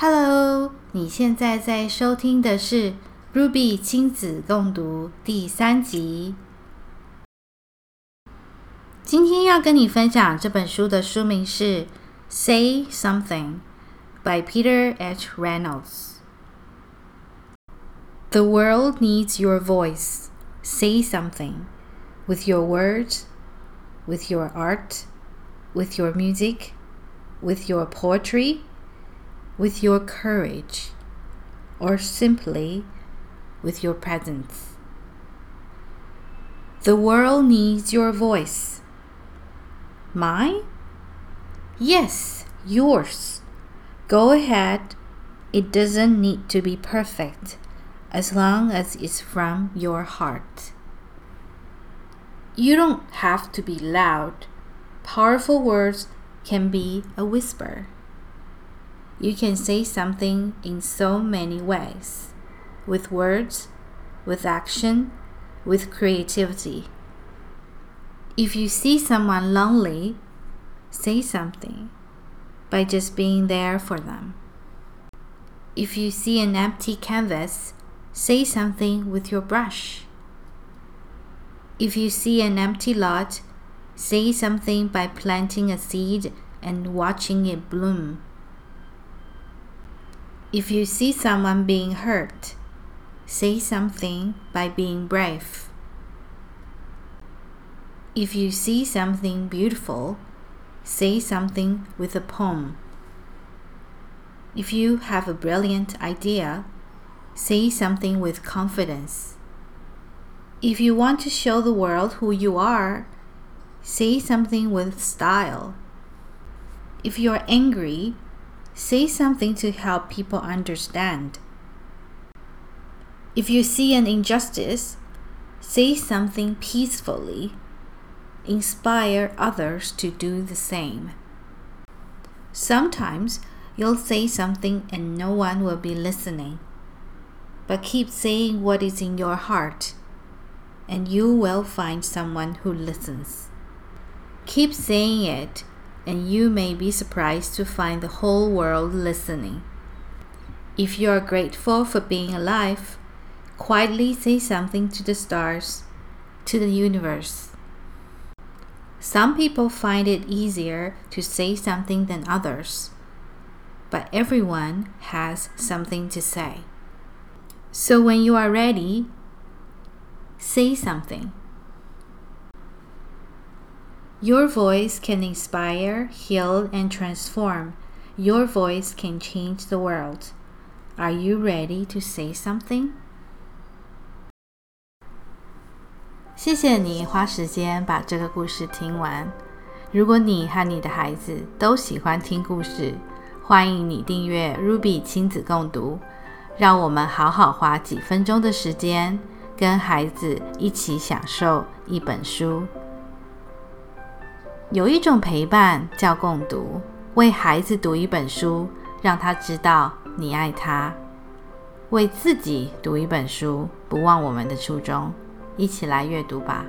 Hello，你现在在收听的是 Ruby 亲子共读第三集。今天要跟你分享这本书的书名是《Say Something》by Peter H. Reynolds。The world needs your voice. Say something with your words, with your art, with your music, with your poetry with your courage, or simply with your presence. The world needs your voice. Mine? Yes, yours. Go ahead. It doesn't need to be perfect as long as it's from your heart. You don't have to be loud. Powerful words can be a whisper. You can say something in so many ways with words, with action, with creativity. If you see someone lonely, say something by just being there for them. If you see an empty canvas, say something with your brush. If you see an empty lot, say something by planting a seed and watching it bloom. If you see someone being hurt, say something by being brave. If you see something beautiful, say something with a poem. If you have a brilliant idea, say something with confidence. If you want to show the world who you are, say something with style. If you're angry, Say something to help people understand. If you see an injustice, say something peacefully. Inspire others to do the same. Sometimes you'll say something and no one will be listening. But keep saying what is in your heart, and you will find someone who listens. Keep saying it and you may be surprised to find the whole world listening. If you are grateful for being alive, quietly say something to the stars, to the universe. Some people find it easier to say something than others, but everyone has something to say. So when you are ready, say something. Your voice can inspire, heal, and transform. Your voice can change the world. Are you ready to say something? 谢谢你花时间把这个故事听完。如果你和你的孩子都喜欢听故事，欢迎你订阅 Ruby 亲子共读。让我们好好花几分钟的时间，跟孩子一起享受一本书。有一种陪伴叫共读，为孩子读一本书，让他知道你爱他；为自己读一本书，不忘我们的初衷。一起来阅读吧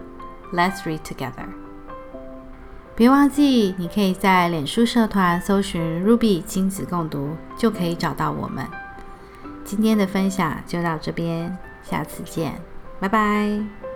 ，Let's read together。别忘记，你可以在脸书社团搜寻 Ruby 亲子共读，就可以找到我们。今天的分享就到这边，下次见，拜拜。